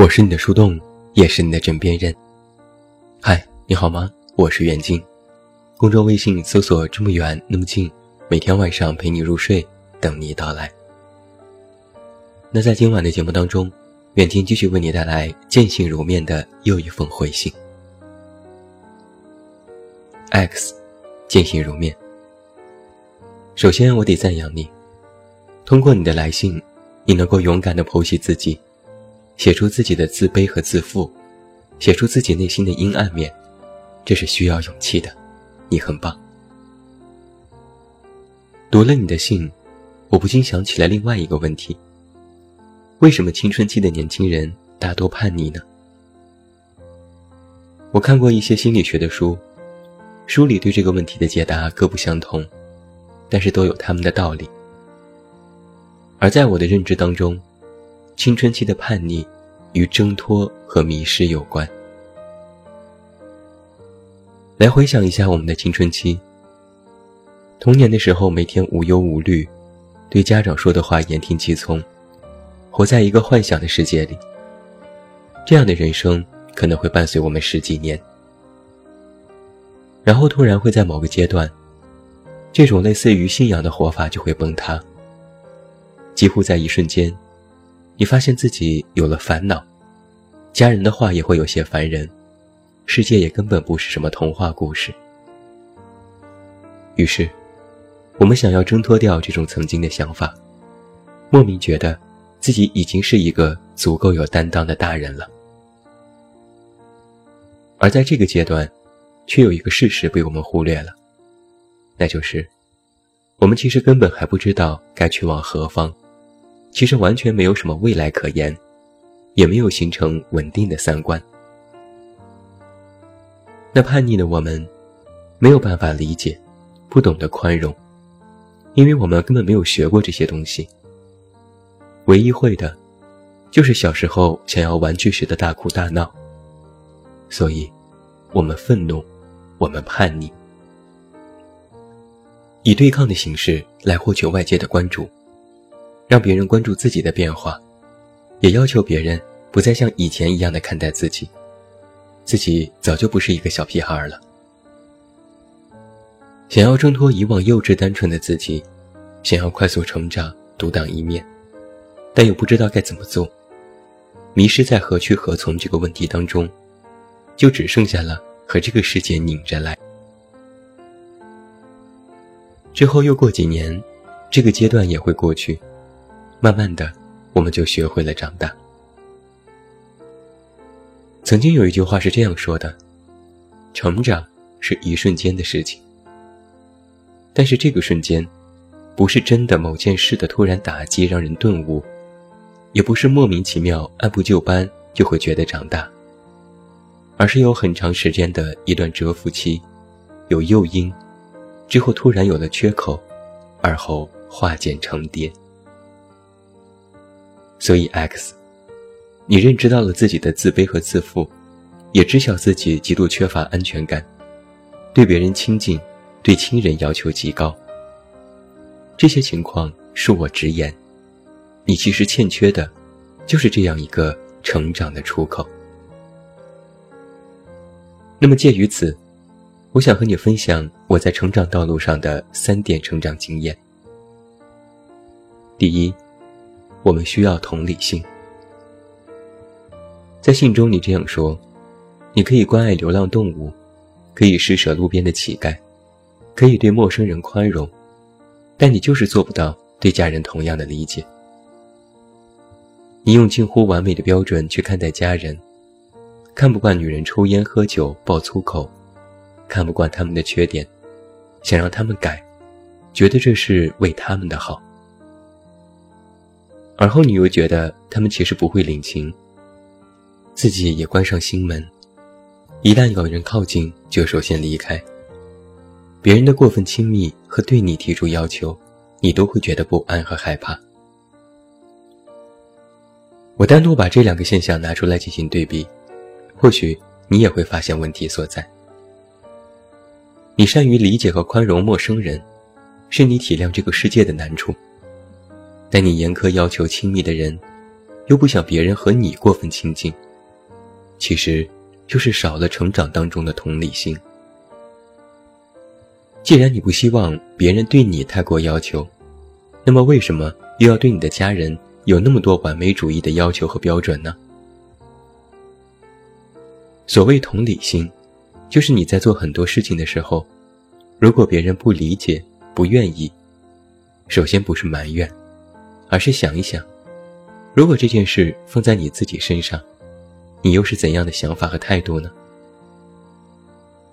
我是你的树洞，也是你的枕边人。嗨，你好吗？我是远近，公众微信搜索“这么远那么近”，每天晚上陪你入睡，等你到来。那在今晚的节目当中，远近继续为你带来见信如面的又一封回信。X，见信如面。首先，我得赞扬你，通过你的来信，你能够勇敢地剖析自己。写出自己的自卑和自负，写出自己内心的阴暗面，这是需要勇气的。你很棒。读了你的信，我不禁想起来另外一个问题：为什么青春期的年轻人大多叛逆呢？我看过一些心理学的书，书里对这个问题的解答各不相同，但是都有他们的道理。而在我的认知当中，青春期的叛逆，与挣脱和迷失有关。来回想一下我们的青春期。童年的时候，每天无忧无虑，对家长说的话言听计从，活在一个幻想的世界里。这样的人生可能会伴随我们十几年，然后突然会在某个阶段，这种类似于信仰的活法就会崩塌，几乎在一瞬间。你发现自己有了烦恼，家人的话也会有些烦人，世界也根本不是什么童话故事。于是，我们想要挣脱掉这种曾经的想法，莫名觉得自己已经是一个足够有担当的大人了。而在这个阶段，却有一个事实被我们忽略了，那就是，我们其实根本还不知道该去往何方。其实完全没有什么未来可言，也没有形成稳定的三观。那叛逆的我们，没有办法理解，不懂得宽容，因为我们根本没有学过这些东西。唯一会的，就是小时候想要玩具时的大哭大闹。所以，我们愤怒，我们叛逆，以对抗的形式来获取外界的关注。让别人关注自己的变化，也要求别人不再像以前一样的看待自己，自己早就不是一个小屁孩了。想要挣脱以往幼稚单纯的自己，想要快速成长、独当一面，但又不知道该怎么做，迷失在何去何从这个问题当中，就只剩下了和这个世界拧着来。之后又过几年，这个阶段也会过去。慢慢的，我们就学会了长大。曾经有一句话是这样说的：“成长是一瞬间的事情。”但是这个瞬间，不是真的某件事的突然打击让人顿悟，也不是莫名其妙按部就班就会觉得长大，而是有很长时间的一段蛰伏期，有诱因，之后突然有了缺口，而后化茧成蝶。所以，X，你认知到了自己的自卑和自负，也知晓自己极度缺乏安全感，对别人亲近，对亲人要求极高。这些情况恕我直言，你其实欠缺的，就是这样一个成长的出口。那么，介于此，我想和你分享我在成长道路上的三点成长经验。第一。我们需要同理心。在信中，你这样说：你可以关爱流浪动物，可以施舍路边的乞丐，可以对陌生人宽容，但你就是做不到对家人同样的理解。你用近乎完美的标准去看待家人，看不惯女人抽烟喝酒爆粗口，看不惯他们的缺点，想让他们改，觉得这是为他们的好。而后你又觉得他们其实不会领情，自己也关上心门，一旦有人靠近，就首先离开。别人的过分亲密和对你提出要求，你都会觉得不安和害怕。我单独把这两个现象拿出来进行对比，或许你也会发现问题所在。你善于理解和宽容陌生人，是你体谅这个世界的难处。但你严苛要求亲密的人，又不想别人和你过分亲近，其实就是少了成长当中的同理心。既然你不希望别人对你太过要求，那么为什么又要对你的家人有那么多完美主义的要求和标准呢？所谓同理心，就是你在做很多事情的时候，如果别人不理解、不愿意，首先不是埋怨，而是想一想，如果这件事放在你自己身上，你又是怎样的想法和态度呢？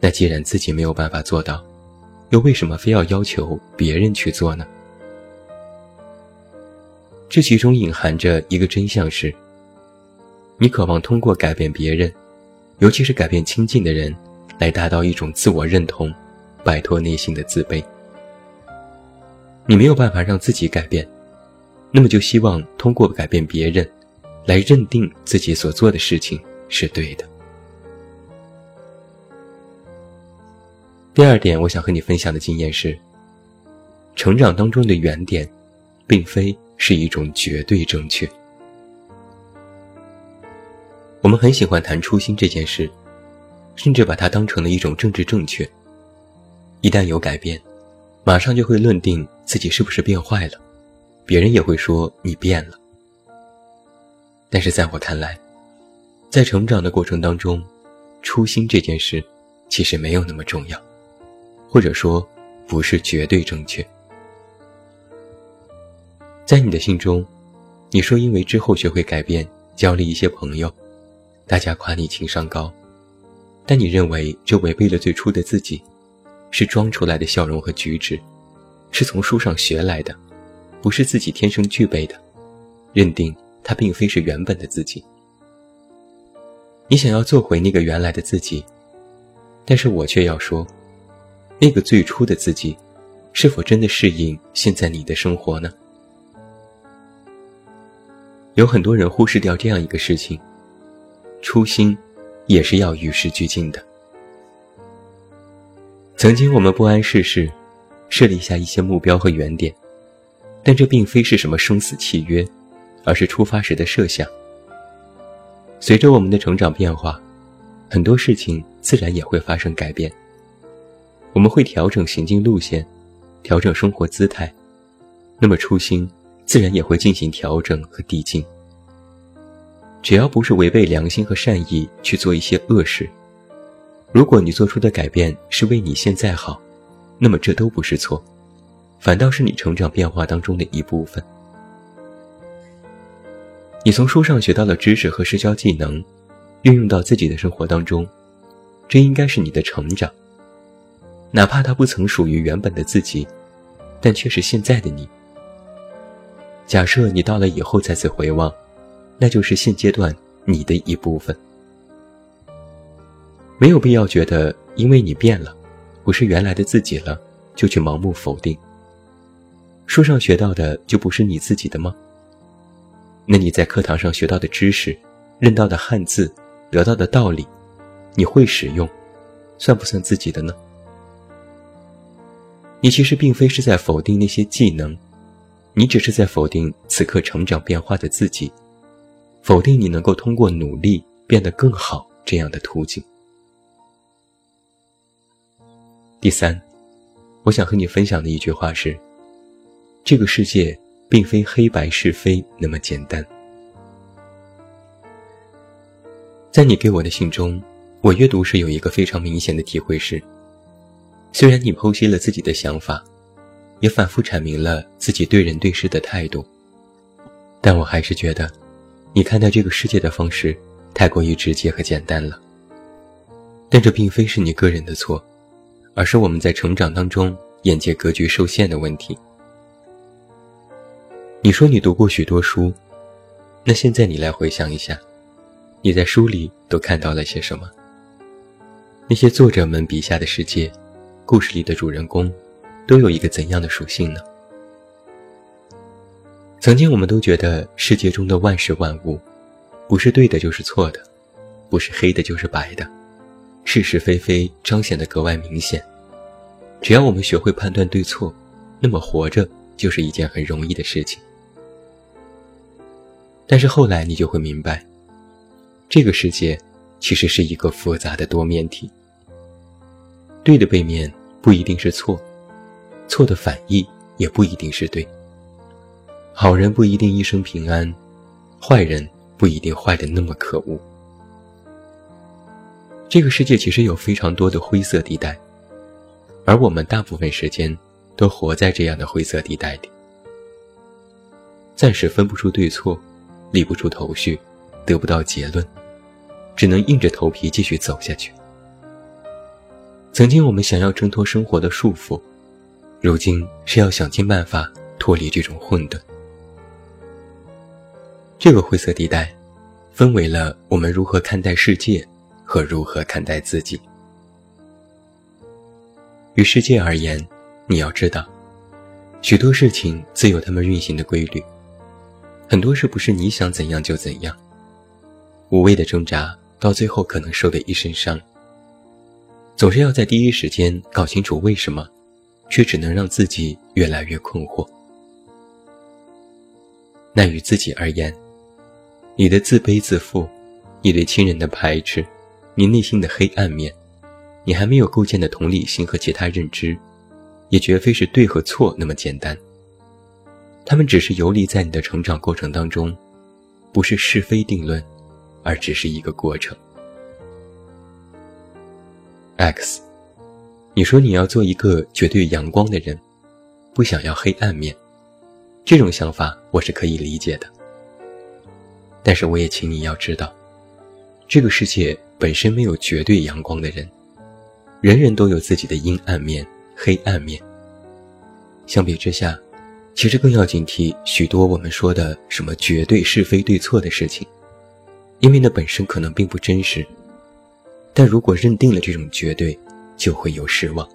那既然自己没有办法做到，又为什么非要要求别人去做呢？这其中隐含着一个真相是：你渴望通过改变别人，尤其是改变亲近的人，来达到一种自我认同，摆脱内心的自卑。你没有办法让自己改变，那么就希望通过改变别人，来认定自己所做的事情是对的。第二点，我想和你分享的经验是：成长当中的原点，并非是一种绝对正确。我们很喜欢谈初心这件事，甚至把它当成了一种政治正确。一旦有改变，马上就会论定自己是不是变坏了，别人也会说你变了。但是在我看来，在成长的过程当中，初心这件事其实没有那么重要。或者说，不是绝对正确。在你的信中，你说因为之后学会改变，交了一些朋友，大家夸你情商高，但你认为这违背了最初的自己，是装出来的笑容和举止，是从书上学来的，不是自己天生具备的，认定它并非是原本的自己。你想要做回那个原来的自己，但是我却要说。那个最初的自己，是否真的适应现在你的生活呢？有很多人忽视掉这样一个事情：初心也是要与时俱进的。曾经我们不谙世事，设立下一些目标和原点，但这并非是什么生死契约，而是出发时的设想。随着我们的成长变化，很多事情自然也会发生改变。我们会调整行进路线，调整生活姿态，那么初心自然也会进行调整和递进。只要不是违背良心和善意去做一些恶事，如果你做出的改变是为你现在好，那么这都不是错，反倒是你成长变化当中的一部分。你从书上学到了知识和社交技能，运用到自己的生活当中，这应该是你的成长。哪怕它不曾属于原本的自己，但却是现在的你。假设你到了以后再次回望，那就是现阶段你的一部分。没有必要觉得因为你变了，不是原来的自己了，就去盲目否定。书上学到的就不是你自己的吗？那你在课堂上学到的知识、认到的汉字、得到的道理，你会使用，算不算自己的呢？你其实并非是在否定那些技能，你只是在否定此刻成长变化的自己，否定你能够通过努力变得更好这样的途径。第三，我想和你分享的一句话是：这个世界并非黑白是非那么简单。在你给我的信中，我阅读时有一个非常明显的体会是。虽然你剖析了自己的想法，也反复阐明了自己对人对事的态度，但我还是觉得，你看待这个世界的方式太过于直接和简单了。但这并非是你个人的错，而是我们在成长当中眼界格局受限的问题。你说你读过许多书，那现在你来回想一下，你在书里都看到了些什么？那些作者们笔下的世界。故事里的主人公，都有一个怎样的属性呢？曾经我们都觉得世界中的万事万物，不是对的就是错的，不是黑的就是白的，是是非非彰显的格外明显。只要我们学会判断对错，那么活着就是一件很容易的事情。但是后来你就会明白，这个世界其实是一个复杂的多面体。对的背面不一定是错，错的反义也不一定是对。好人不一定一生平安，坏人不一定坏的那么可恶。这个世界其实有非常多的灰色地带，而我们大部分时间都活在这样的灰色地带里，暂时分不出对错。理不出头绪，得不到结论，只能硬着头皮继续走下去。曾经我们想要挣脱生活的束缚，如今是要想尽办法脱离这种混沌。这个灰色地带，分为了我们如何看待世界和如何看待自己。于世界而言，你要知道，许多事情自有它们运行的规律。很多事不是你想怎样就怎样，无谓的挣扎到最后可能受的一身伤。总是要在第一时间搞清楚为什么，却只能让自己越来越困惑。那与自己而言，你的自卑自负，你对亲人的排斥，你内心的黑暗面，你还没有构建的同理心和其他认知，也绝非是对和错那么简单。他们只是游离在你的成长过程当中，不是是非定论，而只是一个过程。X，你说你要做一个绝对阳光的人，不想要黑暗面，这种想法我是可以理解的。但是我也请你要知道，这个世界本身没有绝对阳光的人，人人都有自己的阴暗面、黑暗面。相比之下。其实更要警惕许多我们说的什么绝对是非对错的事情，因为那本身可能并不真实。但如果认定了这种绝对，就会有失望。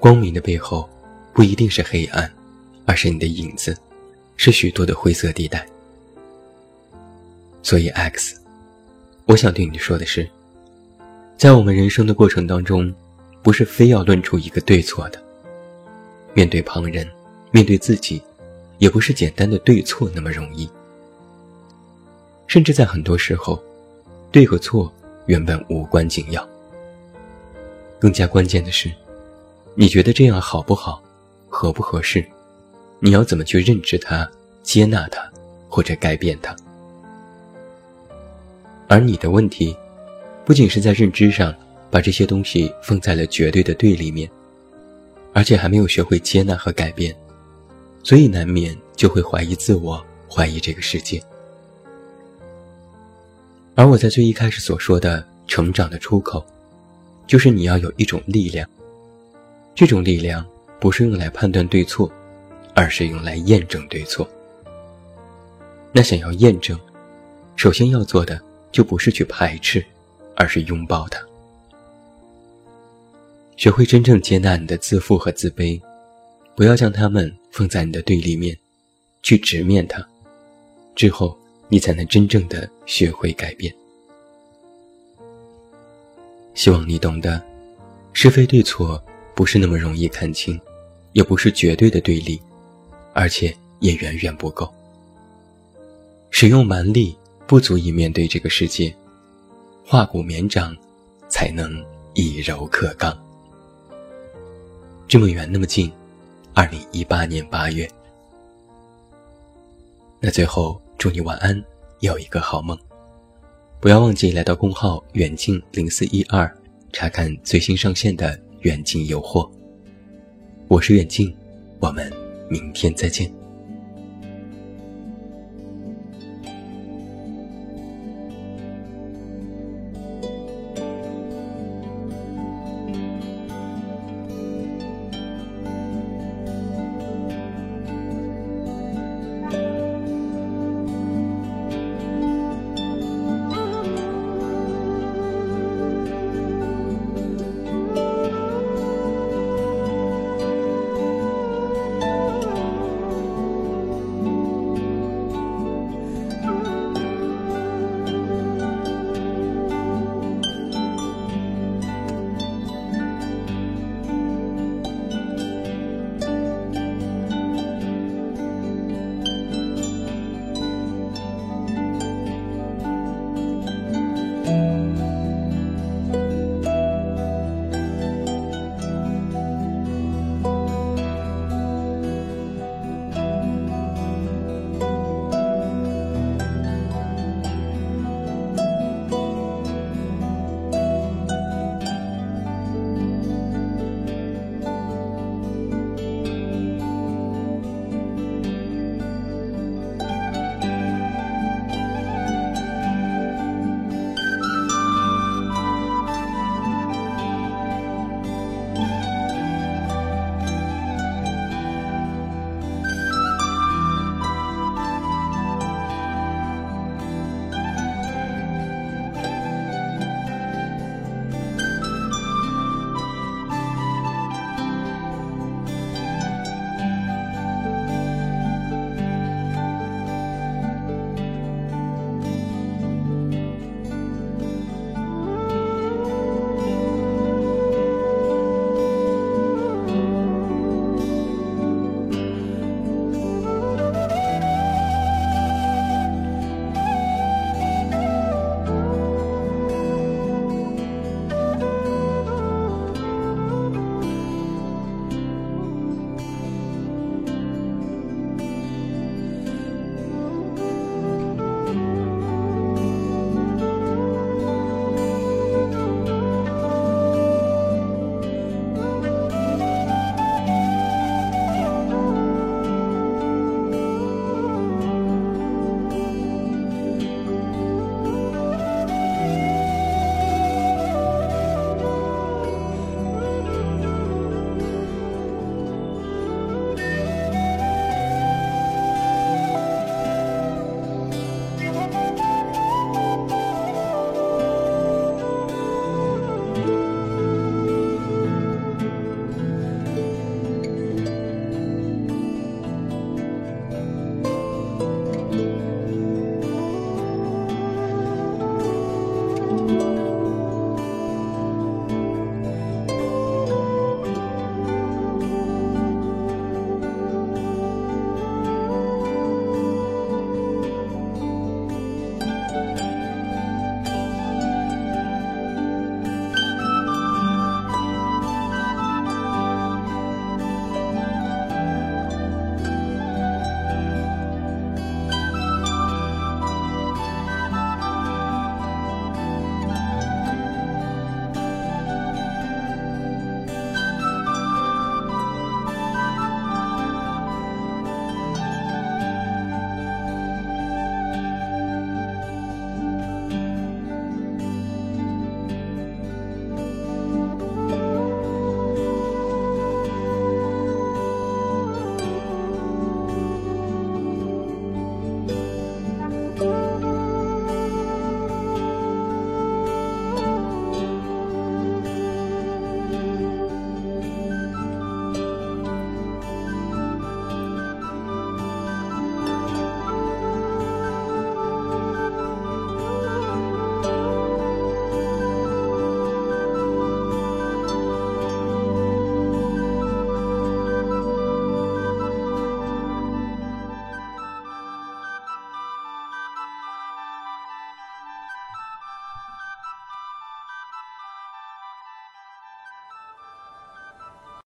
光明的背后，不一定是黑暗，而是你的影子，是许多的灰色地带。所以，X，我想对你说的是，在我们人生的过程当中，不是非要论出一个对错的。面对旁人，面对自己，也不是简单的对错那么容易。甚至在很多时候，对和错原本无关紧要。更加关键的是，你觉得这样好不好，合不合适？你要怎么去认知它、接纳它，或者改变它？而你的问题，不仅是在认知上把这些东西放在了绝对的对立面。而且还没有学会接纳和改变，所以难免就会怀疑自我，怀疑这个世界。而我在最一开始所说的成长的出口，就是你要有一种力量，这种力量不是用来判断对错，而是用来验证对错。那想要验证，首先要做的就不是去排斥，而是拥抱它。学会真正接纳你的自负和自卑，不要将它们放在你的对立面，去直面它，之后你才能真正的学会改变。希望你懂得，是非对错不是那么容易看清，也不是绝对的对立，而且也远远不够。使用蛮力不足以面对这个世界，化骨绵掌才能以柔克刚。这么远，那么近，二零一八年八月。那最后，祝你晚安，有一个好梦。不要忘记来到公号远近零四一二，查看最新上线的远近诱惑。我是远近，我们明天再见。